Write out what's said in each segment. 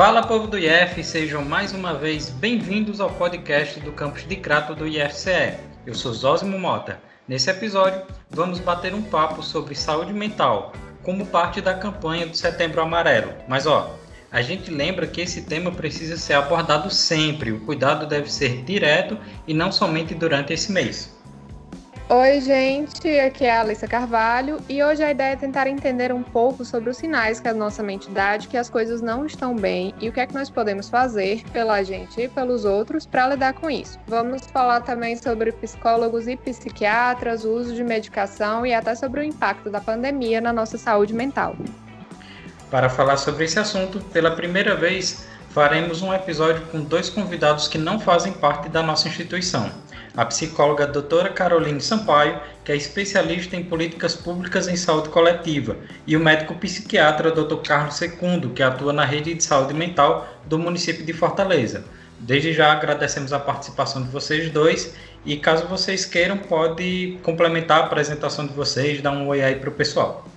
Fala povo do IF, sejam mais uma vez bem-vindos ao podcast do campus de Crato do IFCE. Eu sou Zósimo Mota. Nesse episódio, vamos bater um papo sobre saúde mental, como parte da campanha do Setembro Amarelo. Mas ó, a gente lembra que esse tema precisa ser abordado sempre, o cuidado deve ser direto e não somente durante esse mês. Oi, gente, aqui é a Alissa Carvalho e hoje a ideia é tentar entender um pouco sobre os sinais que a nossa mente dá de que as coisas não estão bem e o que é que nós podemos fazer pela gente e pelos outros para lidar com isso. Vamos falar também sobre psicólogos e psiquiatras, o uso de medicação e até sobre o impacto da pandemia na nossa saúde mental. Para falar sobre esse assunto, pela primeira vez, faremos um episódio com dois convidados que não fazem parte da nossa instituição a psicóloga doutora Caroline Sampaio, que é especialista em políticas públicas em saúde coletiva, e o médico psiquiatra Dr. Carlos Secundo, que atua na rede de saúde mental do município de Fortaleza. Desde já agradecemos a participação de vocês dois e caso vocês queiram, pode complementar a apresentação de vocês, dar um oi aí para o pessoal.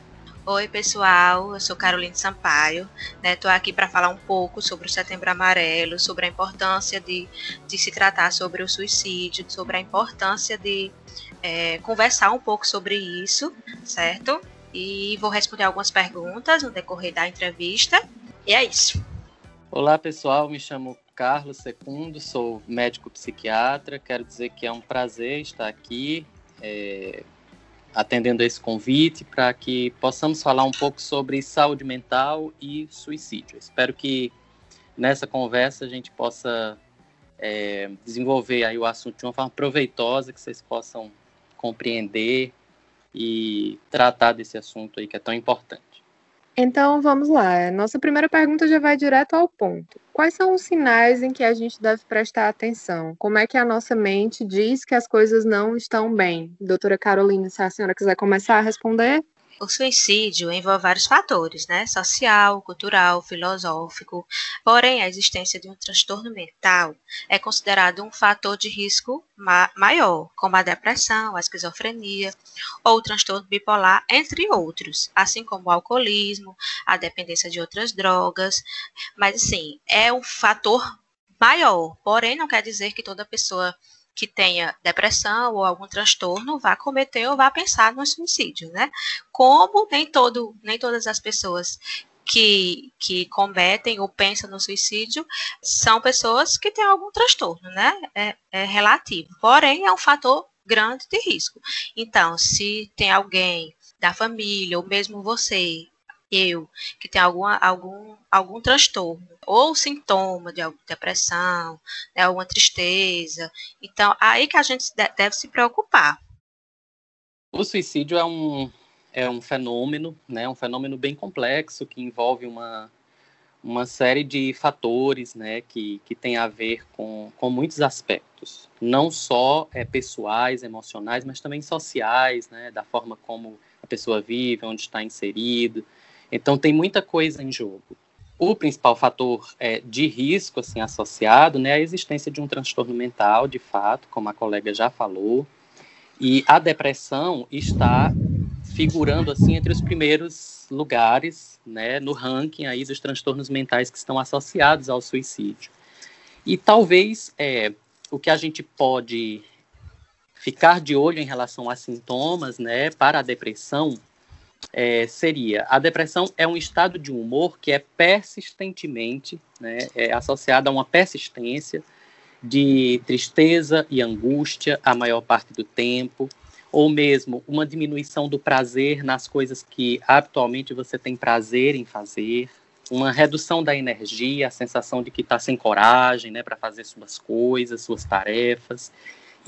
Oi, pessoal. Eu sou Caroline Sampaio. Estou né? aqui para falar um pouco sobre o Setembro Amarelo, sobre a importância de, de se tratar sobre o suicídio, sobre a importância de é, conversar um pouco sobre isso, certo? E vou responder algumas perguntas no decorrer da entrevista. E é isso. Olá, pessoal. Me chamo Carlos Secundo, sou médico psiquiatra. Quero dizer que é um prazer estar aqui. É, atendendo a esse convite para que possamos falar um pouco sobre saúde mental e suicídio. Espero que nessa conversa a gente possa é, desenvolver aí o assunto de uma forma proveitosa, que vocês possam compreender e tratar desse assunto aí que é tão importante. Então vamos lá. Nossa primeira pergunta já vai direto ao ponto. Quais são os sinais em que a gente deve prestar atenção? Como é que a nossa mente diz que as coisas não estão bem? Doutora Carolina, se a senhora quiser começar a responder. O suicídio envolve vários fatores, né? Social, cultural, filosófico. Porém, a existência de um transtorno mental é considerado um fator de risco ma maior, como a depressão, a esquizofrenia ou o transtorno bipolar, entre outros, assim como o alcoolismo, a dependência de outras drogas. Mas, assim, é um fator maior, porém não quer dizer que toda pessoa que tenha depressão ou algum transtorno vá cometer ou vá pensar no suicídio, né? Como nem todo, nem todas as pessoas que, que cometem ou pensam no suicídio são pessoas que têm algum transtorno, né? É, é relativo. Porém, é um fator grande de risco. Então, se tem alguém da família, ou mesmo você, eu, que tem alguma, algum, algum transtorno, ou sintoma de depressão, né, alguma tristeza. Então, aí que a gente deve se preocupar. O suicídio é um, é um fenômeno, né, um fenômeno bem complexo que envolve uma, uma série de fatores né, que, que tem a ver com, com muitos aspectos, não só é, pessoais, emocionais, mas também sociais, né, da forma como a pessoa vive, onde está inserido. Então, tem muita coisa em jogo. O principal fator é, de risco assim associado né, é a existência de um transtorno mental, de fato, como a colega já falou, e a depressão está figurando assim entre os primeiros lugares né, no ranking aí dos transtornos mentais que estão associados ao suicídio. E talvez é, o que a gente pode ficar de olho em relação a sintomas né, para a depressão é, seria a depressão é um estado de humor que é persistentemente né, é associado a uma persistência de tristeza e angústia a maior parte do tempo, ou mesmo uma diminuição do prazer nas coisas que habitualmente você tem prazer em fazer, uma redução da energia, a sensação de que está sem coragem né, para fazer suas coisas, suas tarefas.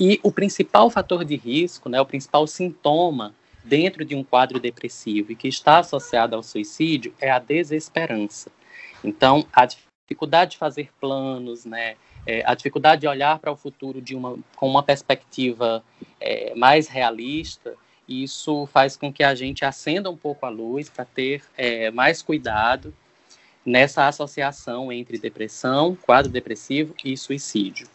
E o principal fator de risco, né, o principal sintoma dentro de um quadro depressivo e que está associado ao suicídio é a desesperança. Então, a dificuldade de fazer planos, né, é, a dificuldade de olhar para o futuro de uma, com uma perspectiva é, mais realista, isso faz com que a gente acenda um pouco a luz para ter é, mais cuidado nessa associação entre depressão, quadro depressivo e suicídio.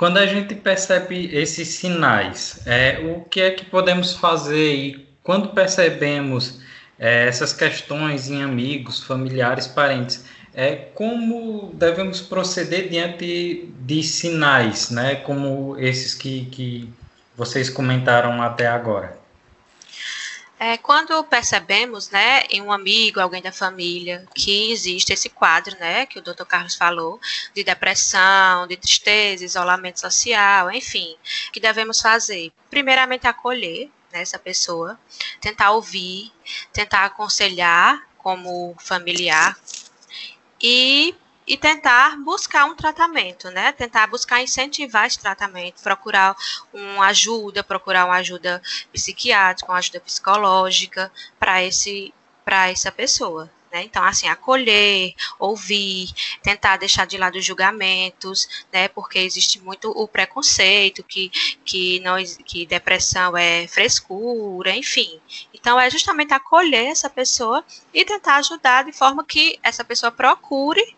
Quando a gente percebe esses sinais, é, o que é que podemos fazer e quando percebemos é, essas questões em amigos, familiares, parentes, é como devemos proceder diante de sinais, né, como esses que, que vocês comentaram até agora? É, quando percebemos, né, em um amigo, alguém da família, que existe esse quadro, né, que o Dr. Carlos falou, de depressão, de tristeza, isolamento social, enfim, que devemos fazer? Primeiramente, acolher né, essa pessoa, tentar ouvir, tentar aconselhar como familiar e e tentar buscar um tratamento, né? Tentar buscar incentivar esse tratamento, procurar uma ajuda, procurar uma ajuda psiquiátrica, uma ajuda psicológica para esse para essa pessoa. Né? Então, assim, acolher, ouvir, tentar deixar de lado os julgamentos, né? Porque existe muito o preconceito, que, que, não, que depressão é frescura, enfim. Então, é justamente acolher essa pessoa e tentar ajudar de forma que essa pessoa procure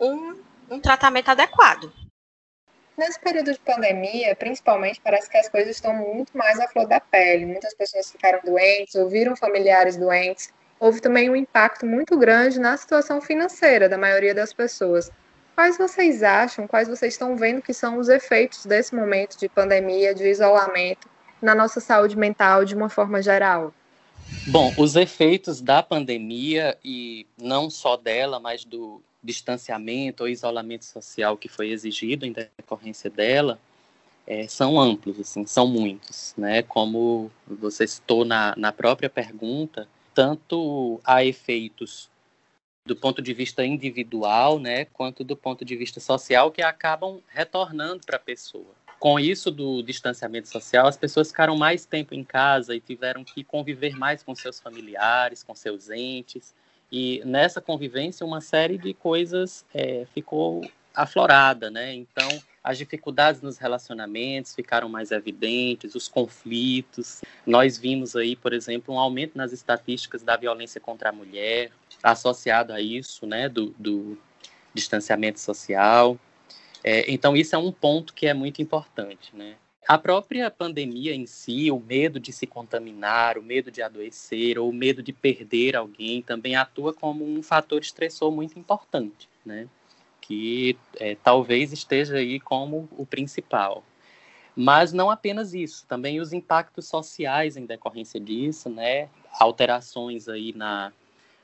um, um tratamento adequado. Nesse período de pandemia, principalmente, parece que as coisas estão muito mais à flor da pele. Muitas pessoas ficaram doentes, ouviram familiares doentes. Houve também um impacto muito grande na situação financeira da maioria das pessoas. Quais vocês acham, quais vocês estão vendo que são os efeitos desse momento de pandemia, de isolamento, na nossa saúde mental de uma forma geral? Bom, os efeitos da pandemia, e não só dela, mas do, distanciamento ou isolamento social que foi exigido em decorrência dela é, são amplos, assim, são muitos, né? Como você citou na, na própria pergunta, tanto há efeitos do ponto de vista individual, né, quanto do ponto de vista social que acabam retornando para a pessoa. Com isso do distanciamento social, as pessoas ficaram mais tempo em casa e tiveram que conviver mais com seus familiares, com seus entes, e nessa convivência, uma série de coisas é, ficou aflorada, né? Então, as dificuldades nos relacionamentos ficaram mais evidentes, os conflitos. Nós vimos aí, por exemplo, um aumento nas estatísticas da violência contra a mulher, associado a isso, né, do, do distanciamento social. É, então, isso é um ponto que é muito importante, né? A própria pandemia em si, o medo de se contaminar, o medo de adoecer ou o medo de perder alguém também atua como um fator estressor muito importante, né? Que é, talvez esteja aí como o principal. Mas não apenas isso, também os impactos sociais em decorrência disso, né? Alterações aí na,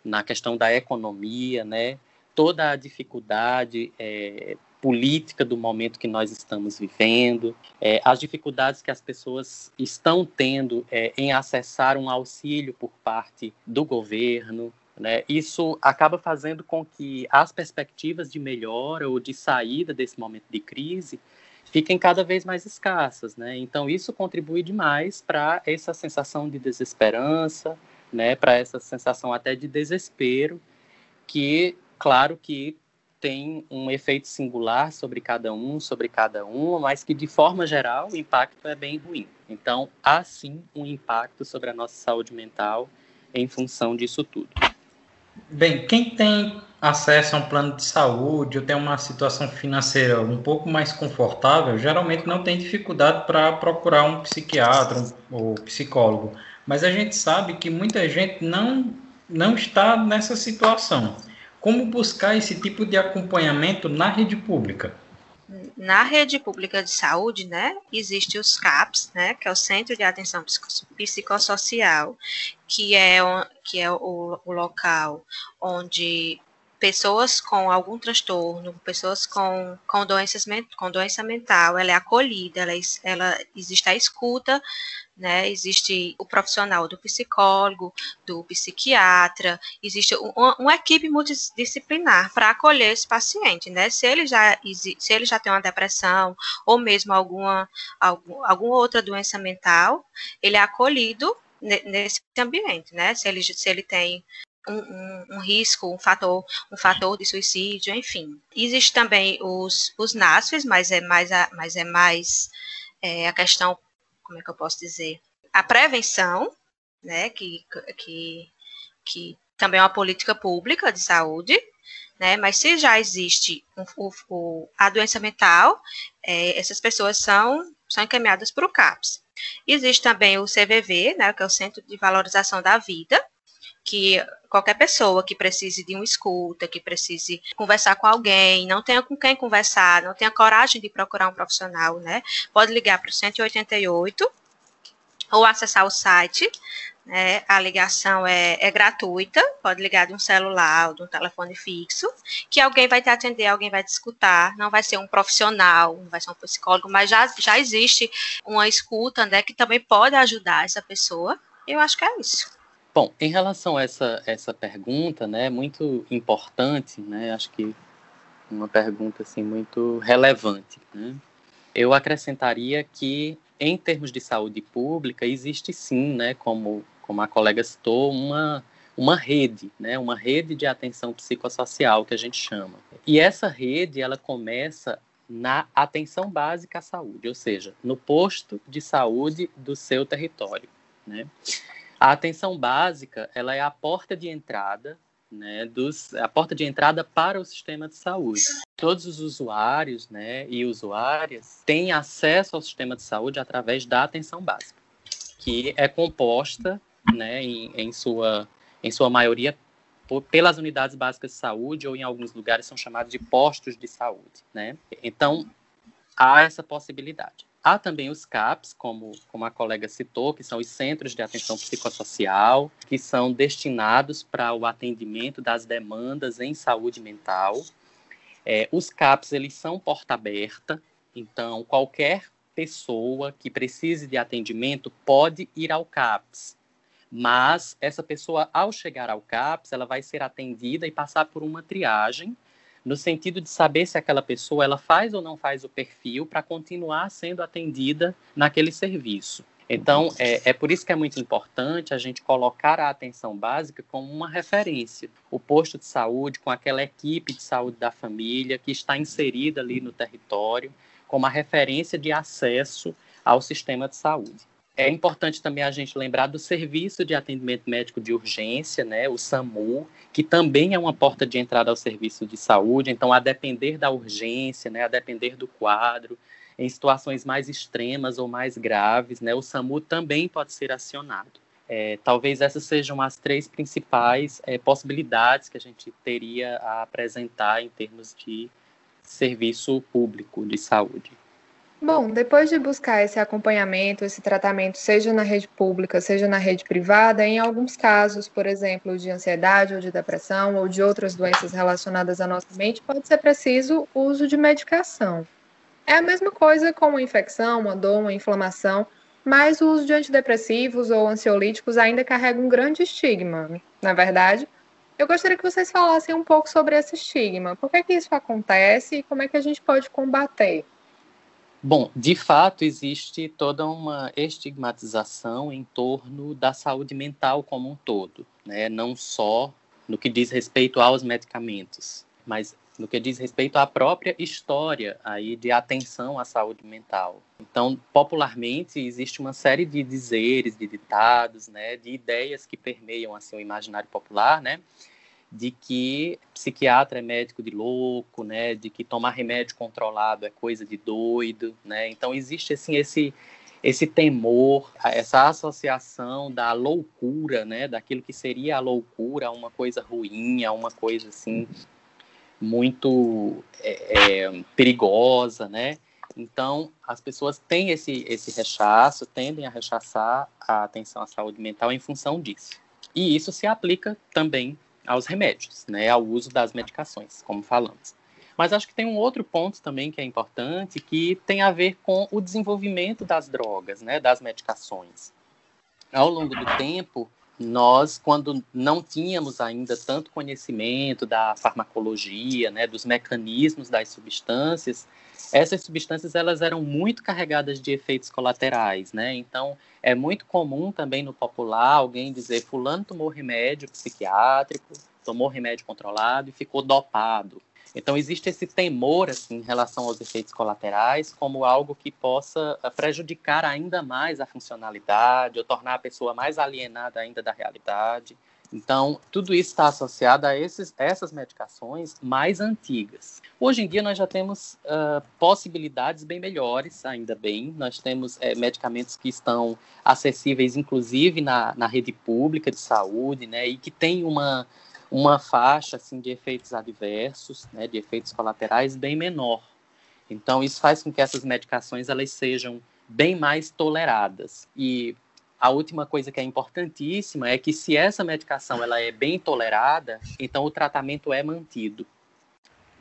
na questão da economia, né? Toda a dificuldade é, política do momento que nós estamos vivendo, é, as dificuldades que as pessoas estão tendo é, em acessar um auxílio por parte do governo. Né? Isso acaba fazendo com que as perspectivas de melhora ou de saída desse momento de crise fiquem cada vez mais escassas. Né? Então, isso contribui demais para essa sensação de desesperança, né? para essa sensação até de desespero, que, claro que tem um efeito singular sobre cada um, sobre cada um, mas que de forma geral o impacto é bem ruim. Então, há sim um impacto sobre a nossa saúde mental em função disso tudo. Bem, quem tem acesso a um plano de saúde ou tem uma situação financeira um pouco mais confortável, geralmente não tem dificuldade para procurar um psiquiatra ou psicólogo. Mas a gente sabe que muita gente não, não está nessa situação. Como buscar esse tipo de acompanhamento na rede pública? Na rede pública de saúde, né, existe os CAPS, né, que é o Centro de Atenção Psicossocial, que é, que é o, o local onde pessoas com algum transtorno, pessoas com, com, doenças, com doença mental, ela é acolhida, ela, ela existe a escuta né? Existe o profissional do psicólogo, do psiquiatra, existe uma, equipe multidisciplinar para acolher esse paciente, né? Se ele já se ele já tem uma depressão ou mesmo alguma algum, alguma outra doença mental, ele é acolhido nesse ambiente, né? Se ele se ele tem um, um, um, risco, um fator, um fator de suicídio, enfim. Existe também os, os NASFs, mas é mais a, mas é mais é, a questão como é que eu posso dizer? A prevenção, né, que, que, que também é uma política pública de saúde, né, mas se já existe o, o, a doença mental, é, essas pessoas são, são encaminhadas para o CAPS. Existe também o CVV, né, que é o Centro de Valorização da Vida, que qualquer pessoa que precise de uma escuta, que precise conversar com alguém, não tenha com quem conversar, não tenha coragem de procurar um profissional, né? Pode ligar para o 188 ou acessar o site. Né? A ligação é, é gratuita, pode ligar de um celular ou de um telefone fixo, que alguém vai te atender, alguém vai te escutar, não vai ser um profissional, não vai ser um psicólogo, mas já, já existe uma escuta né, que também pode ajudar essa pessoa. Eu acho que é isso. Bom, em relação a essa, essa pergunta, né, muito importante, né, acho que uma pergunta assim muito relevante, né? Eu acrescentaria que em termos de saúde pública existe sim, né, como como a colega citou, uma uma rede, né, uma rede de atenção psicossocial que a gente chama. E essa rede ela começa na atenção básica à saúde, ou seja, no posto de saúde do seu território, né? A atenção básica, ela é a porta de entrada, né, dos, a porta de entrada para o sistema de saúde. Todos os usuários, né, e usuárias têm acesso ao sistema de saúde através da atenção básica, que é composta, né, em, em sua em sua maioria pelas unidades básicas de saúde ou em alguns lugares são chamados de postos de saúde, né? Então há essa possibilidade. Há também os CAPs, como, como a colega citou, que são os Centros de Atenção Psicossocial, que são destinados para o atendimento das demandas em saúde mental. É, os CAPs, eles são porta aberta, então qualquer pessoa que precise de atendimento pode ir ao CAPS. Mas essa pessoa, ao chegar ao CAPS, ela vai ser atendida e passar por uma triagem no sentido de saber se aquela pessoa ela faz ou não faz o perfil para continuar sendo atendida naquele serviço. Então, é, é, por isso que é muito importante a gente colocar a atenção básica como uma referência. O posto de saúde, com aquela equipe de saúde da família que está inserida ali no território, como a referência de acesso ao sistema de saúde. É importante também a gente lembrar do Serviço de Atendimento Médico de Urgência, né, o SAMU, que também é uma porta de entrada ao serviço de saúde. Então, a depender da urgência, né, a depender do quadro, em situações mais extremas ou mais graves, né, o SAMU também pode ser acionado. É, talvez essas sejam as três principais é, possibilidades que a gente teria a apresentar em termos de serviço público de saúde. Bom, depois de buscar esse acompanhamento, esse tratamento, seja na rede pública, seja na rede privada, em alguns casos, por exemplo, de ansiedade ou de depressão ou de outras doenças relacionadas à nossa mente, pode ser preciso o uso de medicação. É a mesma coisa com uma infecção, uma dor, uma inflamação, mas o uso de antidepressivos ou ansiolíticos ainda carrega um grande estigma, na é verdade. Eu gostaria que vocês falassem um pouco sobre esse estigma. Por que, que isso acontece e como é que a gente pode combater? Bom, de fato, existe toda uma estigmatização em torno da saúde mental como um todo, né? não só no que diz respeito aos medicamentos, mas no que diz respeito à própria história aí de atenção à saúde mental. Então, popularmente existe uma série de dizeres, de ditados, né, de ideias que permeiam assim o imaginário popular, né, de que psiquiatra é médico de louco, né, de que tomar remédio controlado é coisa de doido, né? Então existe assim esse esse temor, essa associação da loucura, né, daquilo que seria a loucura, uma coisa ruim, uma coisa assim muito é, é, perigosa, né? Então as pessoas têm esse esse rechaço, tendem a rechaçar a atenção à saúde mental em função disso. E isso se aplica também aos remédios, né, ao uso das medicações, como falamos. Mas acho que tem um outro ponto também que é importante, que tem a ver com o desenvolvimento das drogas, né, das medicações. Ao longo do tempo, nós, quando não tínhamos ainda tanto conhecimento da farmacologia, né, dos mecanismos das substâncias, essas substâncias elas eram muito carregadas de efeitos colaterais, né? Então, é muito comum também no popular alguém dizer fulano tomou remédio psiquiátrico, tomou remédio controlado e ficou dopado. Então existe esse temor assim em relação aos efeitos colaterais como algo que possa eh, prejudicar ainda mais a funcionalidade ou tornar a pessoa mais alienada ainda da realidade. Então, tudo isso está associado a esses, essas medicações mais antigas. Hoje em dia, nós já temos uh, possibilidades bem melhores, ainda bem. Nós temos é, medicamentos que estão acessíveis, inclusive, na, na rede pública de saúde, né, e que tem uma, uma faixa assim, de efeitos adversos, né, de efeitos colaterais bem menor. Então, isso faz com que essas medicações elas sejam bem mais toleradas. E a última coisa que é importantíssima é que se essa medicação ela é bem tolerada, então o tratamento é mantido.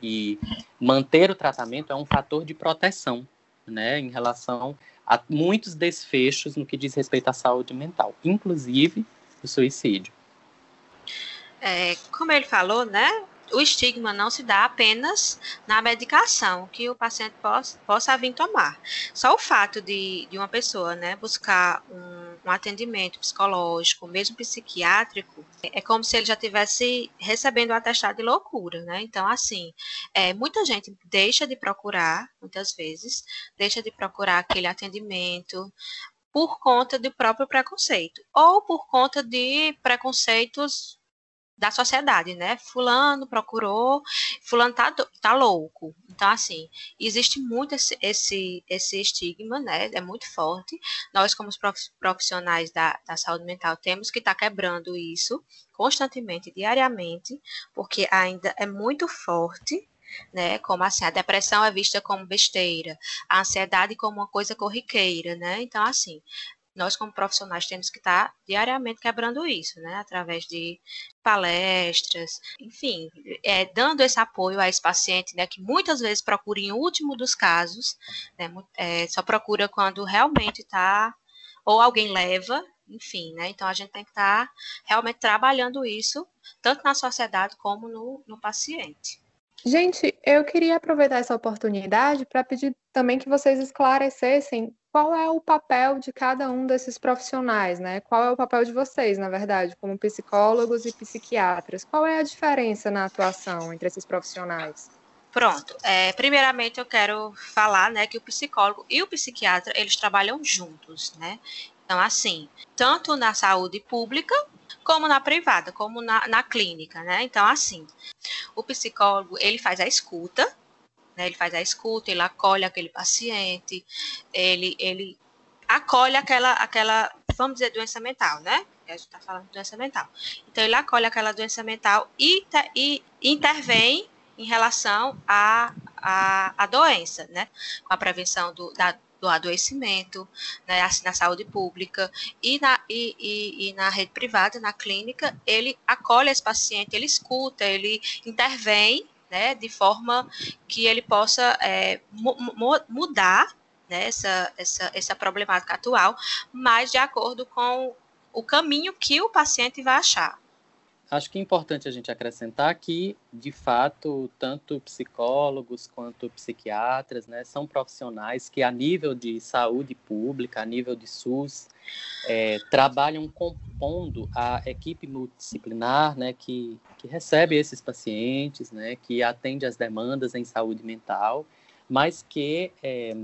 E manter o tratamento é um fator de proteção, né, em relação a muitos desfechos no que diz respeito à saúde mental, inclusive o suicídio. É, como ele falou, né, o estigma não se dá apenas na medicação que o paciente possa, possa vir tomar. Só o fato de, de uma pessoa né, buscar um, um atendimento psicológico, mesmo psiquiátrico, é como se ele já tivesse recebendo um atestado de loucura, né? Então, assim, é, muita gente deixa de procurar, muitas vezes, deixa de procurar aquele atendimento por conta do próprio preconceito, ou por conta de preconceitos da sociedade, né? Fulano procurou, fulano tá, tá louco. Então, assim, existe muito esse, esse, esse estigma, né? É muito forte. Nós, como profissionais da, da saúde mental, temos que estar tá quebrando isso constantemente, diariamente, porque ainda é muito forte né? Como assim, a depressão é vista como besteira, a ansiedade como uma coisa corriqueira, né? Então, assim, nós como profissionais temos que estar diariamente quebrando isso, né, através de palestras, enfim, é, dando esse apoio a esse paciente, né, que muitas vezes procura em último dos casos, né, é, só procura quando realmente está, ou alguém leva, enfim, né, então a gente tem que estar realmente trabalhando isso, tanto na sociedade como no, no paciente. Gente, eu queria aproveitar essa oportunidade para pedir também que vocês esclarecessem qual é o papel de cada um desses profissionais, né? Qual é o papel de vocês, na verdade, como psicólogos e psiquiatras? Qual é a diferença na atuação entre esses profissionais? Pronto. É, primeiramente, eu quero falar, né, que o psicólogo e o psiquiatra eles trabalham juntos, né? Então, assim, tanto na saúde pública como na privada, como na, na clínica, né? Então, assim, o psicólogo ele faz a escuta, né? Ele faz a escuta, ele acolhe aquele paciente, ele, ele acolhe aquela, aquela, vamos dizer, doença mental, né? a gente está falando de doença mental. Então, ele acolhe aquela doença mental e, e intervém em relação à a, a, a, doença, né? Com a prevenção do, da, do adoecimento, né, assim, na saúde pública e na, e, e, e, na rede privada, na clínica, ele acolhe esse paciente, ele escuta, ele intervém né, de forma que ele possa é, mu mudar né, essa, essa, essa problemática atual, mas de acordo com o caminho que o paciente vai achar. Acho que é importante a gente acrescentar que, de fato, tanto psicólogos quanto psiquiatras né, são profissionais que, a nível de saúde pública, a nível de SUS, é, trabalham compondo a equipe multidisciplinar né, que, que recebe esses pacientes, né, que atende às demandas em saúde mental, mas que é,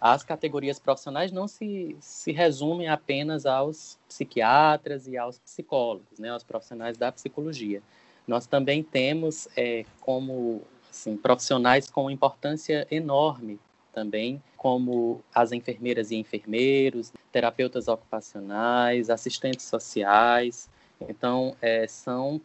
as categorias profissionais não se, se resumem apenas aos psiquiatras e aos psicólogos, né, aos profissionais da psicologia. Nós também temos é, como assim, profissionais com importância enorme também, como as enfermeiras e enfermeiros, terapeutas ocupacionais, assistentes sociais. Então, é, são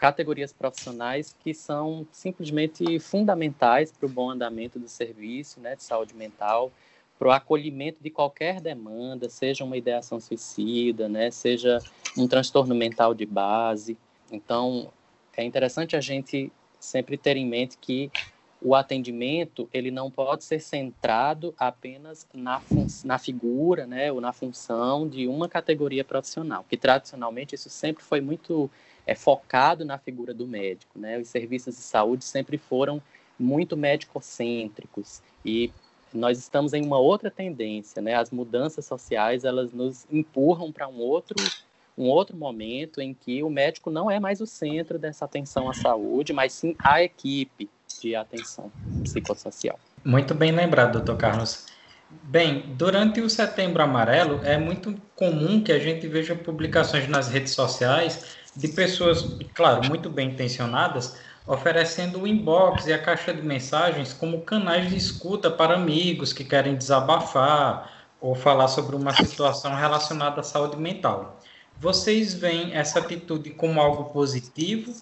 categorias profissionais que são simplesmente fundamentais para o bom andamento do serviço né, de saúde mental, para o acolhimento de qualquer demanda, seja uma ideação suicida, né, seja um transtorno mental de base. Então, é interessante a gente sempre ter em mente que o atendimento ele não pode ser centrado apenas na, na figura, né, ou na função de uma categoria profissional, que tradicionalmente isso sempre foi muito é focado na figura do médico, né? Os serviços de saúde sempre foram muito médico-cêntricos e nós estamos em uma outra tendência, né? As mudanças sociais elas nos empurram para um outro um outro momento em que o médico não é mais o centro dessa atenção à saúde, mas sim a equipe de atenção psicossocial. Muito bem lembrado, doutor Carlos. Bem, durante o Setembro Amarelo é muito comum que a gente veja publicações nas redes sociais de pessoas, claro, muito bem intencionadas, oferecendo o inbox e a caixa de mensagens como canais de escuta para amigos que querem desabafar ou falar sobre uma situação relacionada à saúde mental. Vocês veem essa atitude como algo positivo?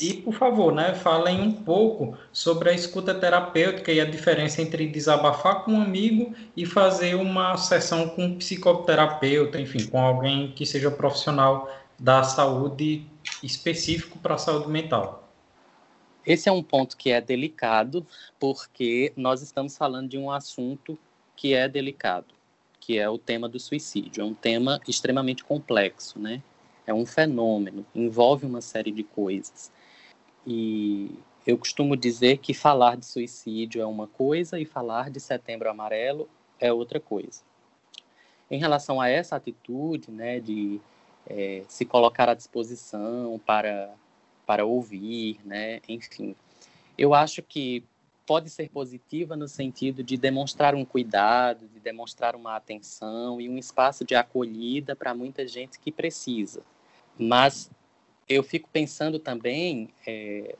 E, por favor, né, falem um pouco sobre a escuta terapêutica e a diferença entre desabafar com um amigo e fazer uma sessão com um psicoterapeuta, enfim, com alguém que seja profissional da saúde específico para a saúde mental. Esse é um ponto que é delicado, porque nós estamos falando de um assunto que é delicado, que é o tema do suicídio. É um tema extremamente complexo, né? É um fenômeno, envolve uma série de coisas. E eu costumo dizer que falar de suicídio é uma coisa e falar de Setembro Amarelo é outra coisa. Em relação a essa atitude, né, de é, se colocar à disposição para para ouvir, né? Enfim, eu acho que pode ser positiva no sentido de demonstrar um cuidado, de demonstrar uma atenção e um espaço de acolhida para muita gente que precisa. Mas eu fico pensando também é,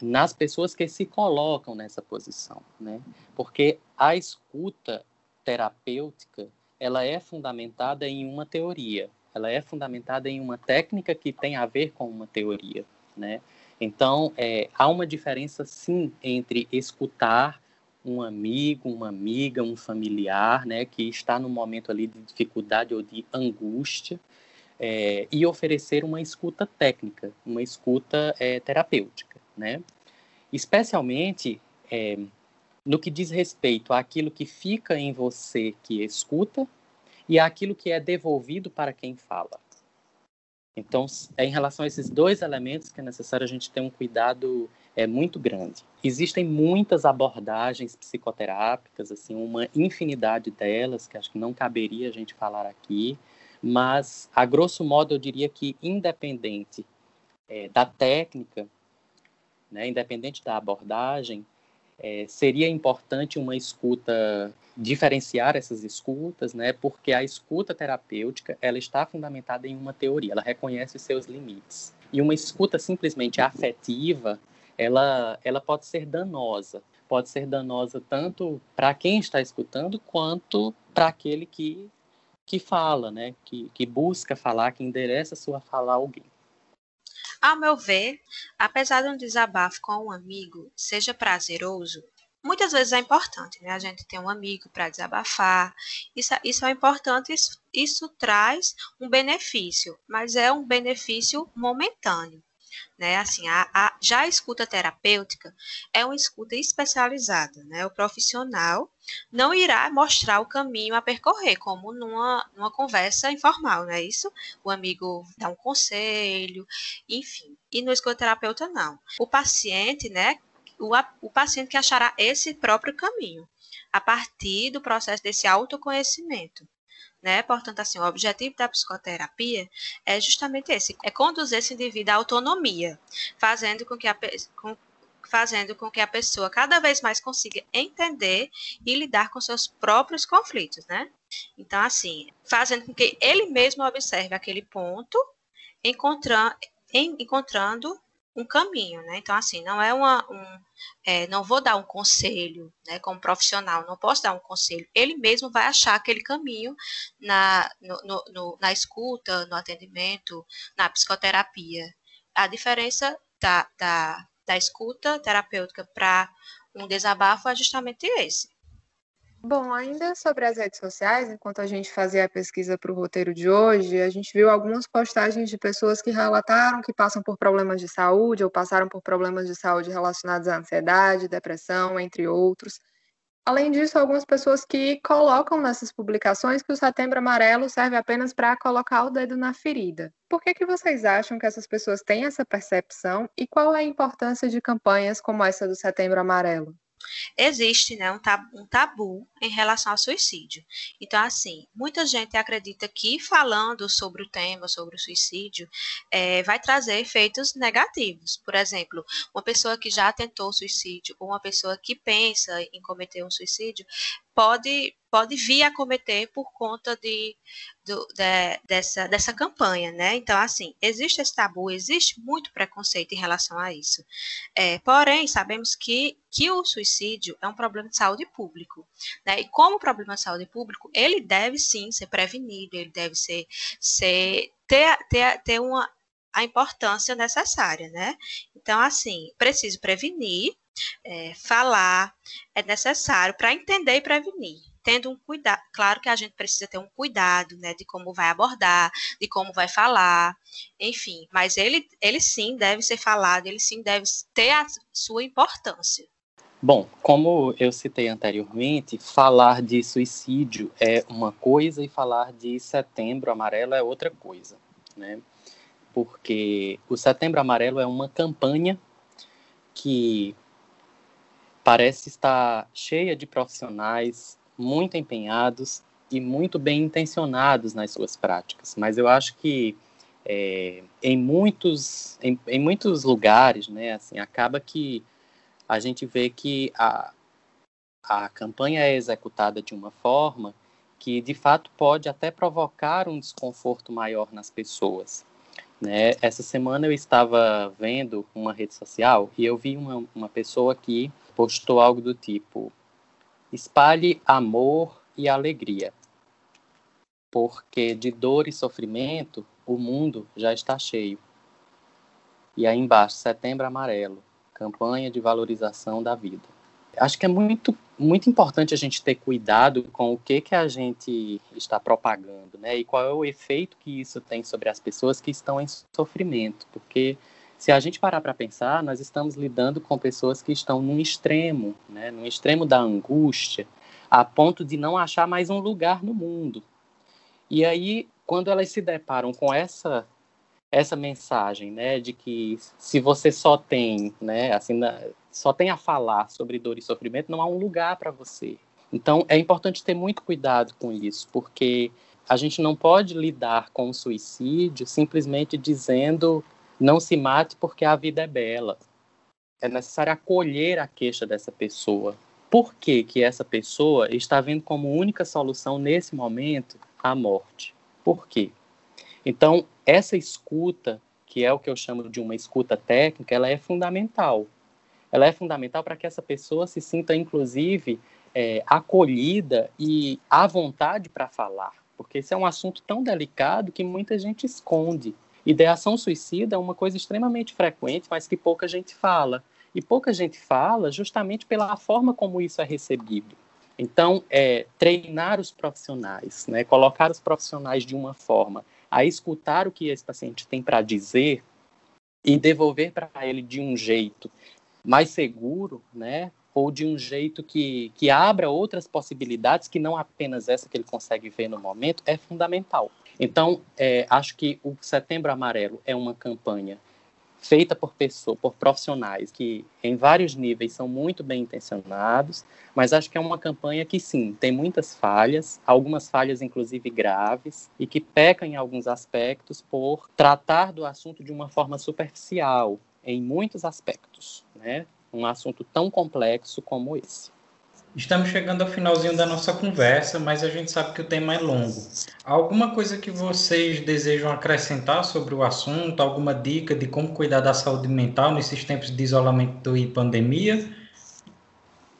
nas pessoas que se colocam nessa posição, né? Porque a escuta terapêutica ela é fundamentada em uma teoria, ela é fundamentada em uma técnica que tem a ver com uma teoria né? Então, é, há uma diferença, sim, entre escutar um amigo, uma amiga, um familiar, né, que está no momento ali de dificuldade ou de angústia, é, e oferecer uma escuta técnica, uma escuta é, terapêutica, né? Especialmente é, no que diz respeito àquilo que fica em você que escuta e àquilo que é devolvido para quem fala. Então, é em relação a esses dois elementos que é necessário a gente ter um cuidado é muito grande. Existem muitas abordagens psicoterápicas, assim, uma infinidade delas, que acho que não caberia a gente falar aqui, mas, a grosso modo, eu diria que, independente é, da técnica, né, independente da abordagem, é, seria importante uma escuta diferenciar essas escutas, né? Porque a escuta terapêutica ela está fundamentada em uma teoria, ela reconhece seus limites. E uma escuta simplesmente afetiva, ela ela pode ser danosa, pode ser danosa tanto para quem está escutando quanto para aquele que que fala, né? Que, que busca falar, que endereça sua fala a alguém. Ao meu ver, apesar de um desabafo com um amigo seja prazeroso, muitas vezes é importante, né? A gente ter um amigo para desabafar. Isso, é, isso é importante, isso, isso traz um benefício, mas é um benefício momentâneo né? Assim, a, a, já a escuta terapêutica é uma escuta especializada, né? O profissional não irá mostrar o caminho a percorrer, como numa, numa conversa informal, não é isso? O amigo dá um conselho, enfim. E no escutoterapeuta, não. O paciente, né? O, o paciente que achará esse próprio caminho, a partir do processo desse autoconhecimento. Né? Portanto, assim, o objetivo da psicoterapia é justamente esse, é conduzir esse indivíduo à autonomia, fazendo com que a, com, fazendo com que a pessoa cada vez mais consiga entender e lidar com seus próprios conflitos, né? Então, assim, fazendo com que ele mesmo observe aquele ponto, encontrando, encontrando um caminho, né? Então, assim, não é uma. Um, é, não vou dar um conselho, né? Como profissional, não posso dar um conselho. Ele mesmo vai achar aquele caminho na, no, no, no, na escuta, no atendimento, na psicoterapia. A diferença da, da, da escuta terapêutica para um desabafo é justamente esse. Bom, ainda sobre as redes sociais, enquanto a gente fazia a pesquisa para o roteiro de hoje, a gente viu algumas postagens de pessoas que relataram que passam por problemas de saúde ou passaram por problemas de saúde relacionados à ansiedade, depressão, entre outros. Além disso, algumas pessoas que colocam nessas publicações que o Setembro Amarelo serve apenas para colocar o dedo na ferida. Por que, que vocês acham que essas pessoas têm essa percepção e qual é a importância de campanhas como essa do Setembro Amarelo? Existe né, um, tabu, um tabu em relação ao suicídio. Então, assim, muita gente acredita que falando sobre o tema, sobre o suicídio, é, vai trazer efeitos negativos. Por exemplo, uma pessoa que já tentou suicídio ou uma pessoa que pensa em cometer um suicídio pode pode vir a cometer por conta de, do, de, dessa, dessa campanha, né? Então, assim, existe esse tabu, existe muito preconceito em relação a isso. É, porém, sabemos que, que o suicídio é um problema de saúde público, né? E como problema de saúde público, ele deve sim ser prevenido, ele deve ser, ser ter, ter, ter uma, a importância necessária, né? Então, assim, preciso prevenir, é, falar, é necessário para entender e prevenir tendo um cuidado, claro que a gente precisa ter um cuidado, né, de como vai abordar, de como vai falar, enfim, mas ele, ele sim deve ser falado, ele sim deve ter a sua importância. Bom, como eu citei anteriormente, falar de suicídio é uma coisa e falar de setembro amarelo é outra coisa, né? Porque o setembro amarelo é uma campanha que parece estar cheia de profissionais muito empenhados e muito bem intencionados nas suas práticas, mas eu acho que é, em muitos em, em, muitos lugares, né, assim, acaba que a gente vê que a, a campanha é executada de uma forma que de fato pode até provocar um desconforto maior nas pessoas. Né? Essa semana eu estava vendo uma rede social e eu vi uma, uma pessoa que postou algo do tipo: Espalhe amor e alegria, porque de dor e sofrimento o mundo já está cheio. E aí embaixo, Setembro Amarelo, campanha de valorização da vida. Acho que é muito, muito importante a gente ter cuidado com o que, que a gente está propagando, né? E qual é o efeito que isso tem sobre as pessoas que estão em sofrimento, porque se a gente parar para pensar, nós estamos lidando com pessoas que estão num extremo, né, num extremo da angústia, a ponto de não achar mais um lugar no mundo. E aí, quando elas se deparam com essa essa mensagem, né, de que se você só tem, né, assim, só tem a falar sobre dor e sofrimento, não há um lugar para você. Então, é importante ter muito cuidado com isso, porque a gente não pode lidar com o suicídio simplesmente dizendo não se mate porque a vida é bela. É necessário acolher a queixa dessa pessoa. Por que, que essa pessoa está vendo como única solução nesse momento a morte? Por quê? Então, essa escuta, que é o que eu chamo de uma escuta técnica, ela é fundamental. Ela é fundamental para que essa pessoa se sinta, inclusive, é, acolhida e à vontade para falar, porque esse é um assunto tão delicado que muita gente esconde. Ideação suicida é uma coisa extremamente frequente, mas que pouca gente fala. E pouca gente fala justamente pela forma como isso é recebido. Então, é, treinar os profissionais, né, colocar os profissionais de uma forma a escutar o que esse paciente tem para dizer e devolver para ele de um jeito mais seguro, né, ou de um jeito que, que abra outras possibilidades que não apenas essa que ele consegue ver no momento, é fundamental. Então, é, acho que o Setembro Amarelo é uma campanha feita por pessoas, por profissionais que em vários níveis são muito bem intencionados, mas acho que é uma campanha que sim, tem muitas falhas, algumas falhas inclusive graves e que peca em alguns aspectos por tratar do assunto de uma forma superficial em muitos aspectos, né? Um assunto tão complexo como esse. Estamos chegando ao finalzinho da nossa conversa, mas a gente sabe que o tema é longo. Alguma coisa que vocês desejam acrescentar sobre o assunto? Alguma dica de como cuidar da saúde mental nesses tempos de isolamento e pandemia?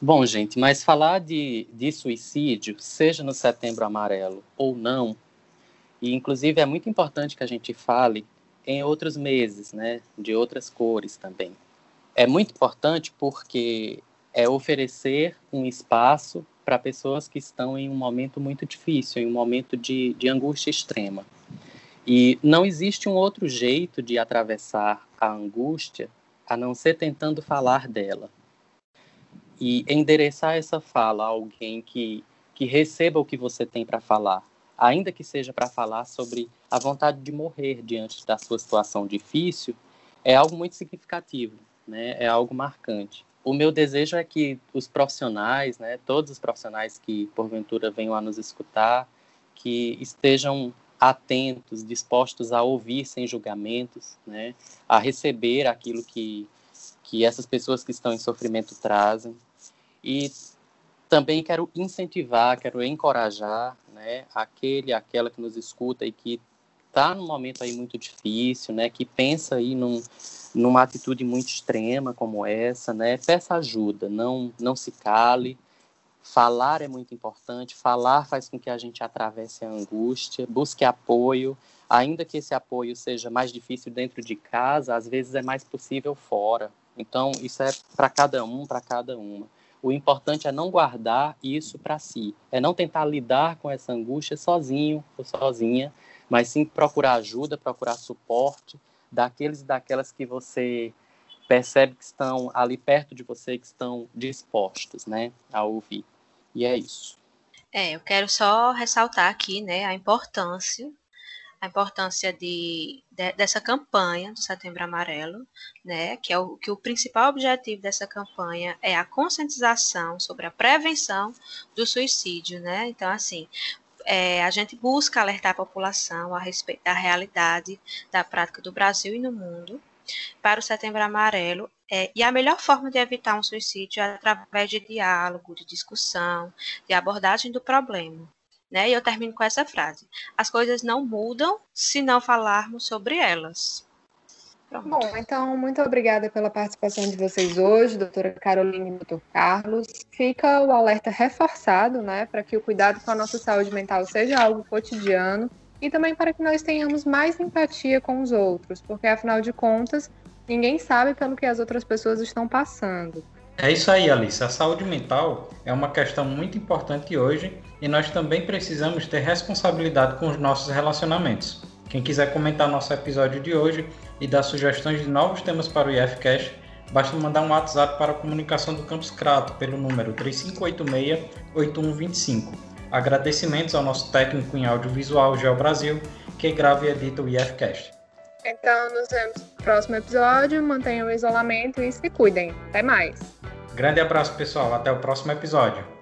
Bom, gente, mas falar de, de suicídio, seja no Setembro Amarelo ou não, e inclusive é muito importante que a gente fale em outros meses, né, de outras cores também. É muito importante porque é oferecer um espaço para pessoas que estão em um momento muito difícil, em um momento de, de angústia extrema. E não existe um outro jeito de atravessar a angústia a não ser tentando falar dela. E endereçar essa fala a alguém que, que receba o que você tem para falar, ainda que seja para falar sobre a vontade de morrer diante da sua situação difícil, é algo muito significativo, né? é algo marcante o meu desejo é que os profissionais, né, todos os profissionais que porventura venham a nos escutar, que estejam atentos, dispostos a ouvir sem julgamentos, né, a receber aquilo que que essas pessoas que estão em sofrimento trazem. E também quero incentivar, quero encorajar né, aquele, aquela que nos escuta e que está num momento aí muito difícil, né, que pensa aí num, numa atitude muito extrema como essa, né, peça ajuda, não, não se cale, falar é muito importante, falar faz com que a gente atravesse a angústia, busque apoio, ainda que esse apoio seja mais difícil dentro de casa, às vezes é mais possível fora. Então, isso é para cada um, para cada uma. O importante é não guardar isso para si, é não tentar lidar com essa angústia sozinho ou sozinha, mas sim procurar ajuda, procurar suporte daqueles e daquelas que você percebe que estão ali perto de você, que estão dispostos, né, a ouvir. E é isso. É, eu quero só ressaltar aqui, né, a importância a importância de, de, dessa campanha do Setembro Amarelo, né, que é o que o principal objetivo dessa campanha é a conscientização sobre a prevenção do suicídio, né? Então, assim, é, a gente busca alertar a população a respeito da realidade da prática do Brasil e no mundo para o Setembro Amarelo. É, e a melhor forma de evitar um suicídio é através de diálogo, de discussão, de abordagem do problema. Né? E eu termino com essa frase: As coisas não mudam se não falarmos sobre elas. Pronto. Bom, então, muito obrigada pela participação de vocês hoje, doutora Carolina e doutor Carlos. Fica o alerta reforçado, né, para que o cuidado com a nossa saúde mental seja algo cotidiano e também para que nós tenhamos mais empatia com os outros, porque afinal de contas, ninguém sabe pelo que as outras pessoas estão passando. É isso aí, Alice. A saúde mental é uma questão muito importante hoje e nós também precisamos ter responsabilidade com os nossos relacionamentos. Quem quiser comentar nosso episódio de hoje e dar sugestões de novos temas para o IFCast, basta mandar um WhatsApp para a comunicação do Campus Crato pelo número 3586-8125. Agradecimentos ao nosso técnico em audiovisual, Geo Brasil, que grava e edita o IFCast. Então, nos vemos no próximo episódio. Mantenham o isolamento e se cuidem. Até mais. Grande abraço, pessoal. Até o próximo episódio.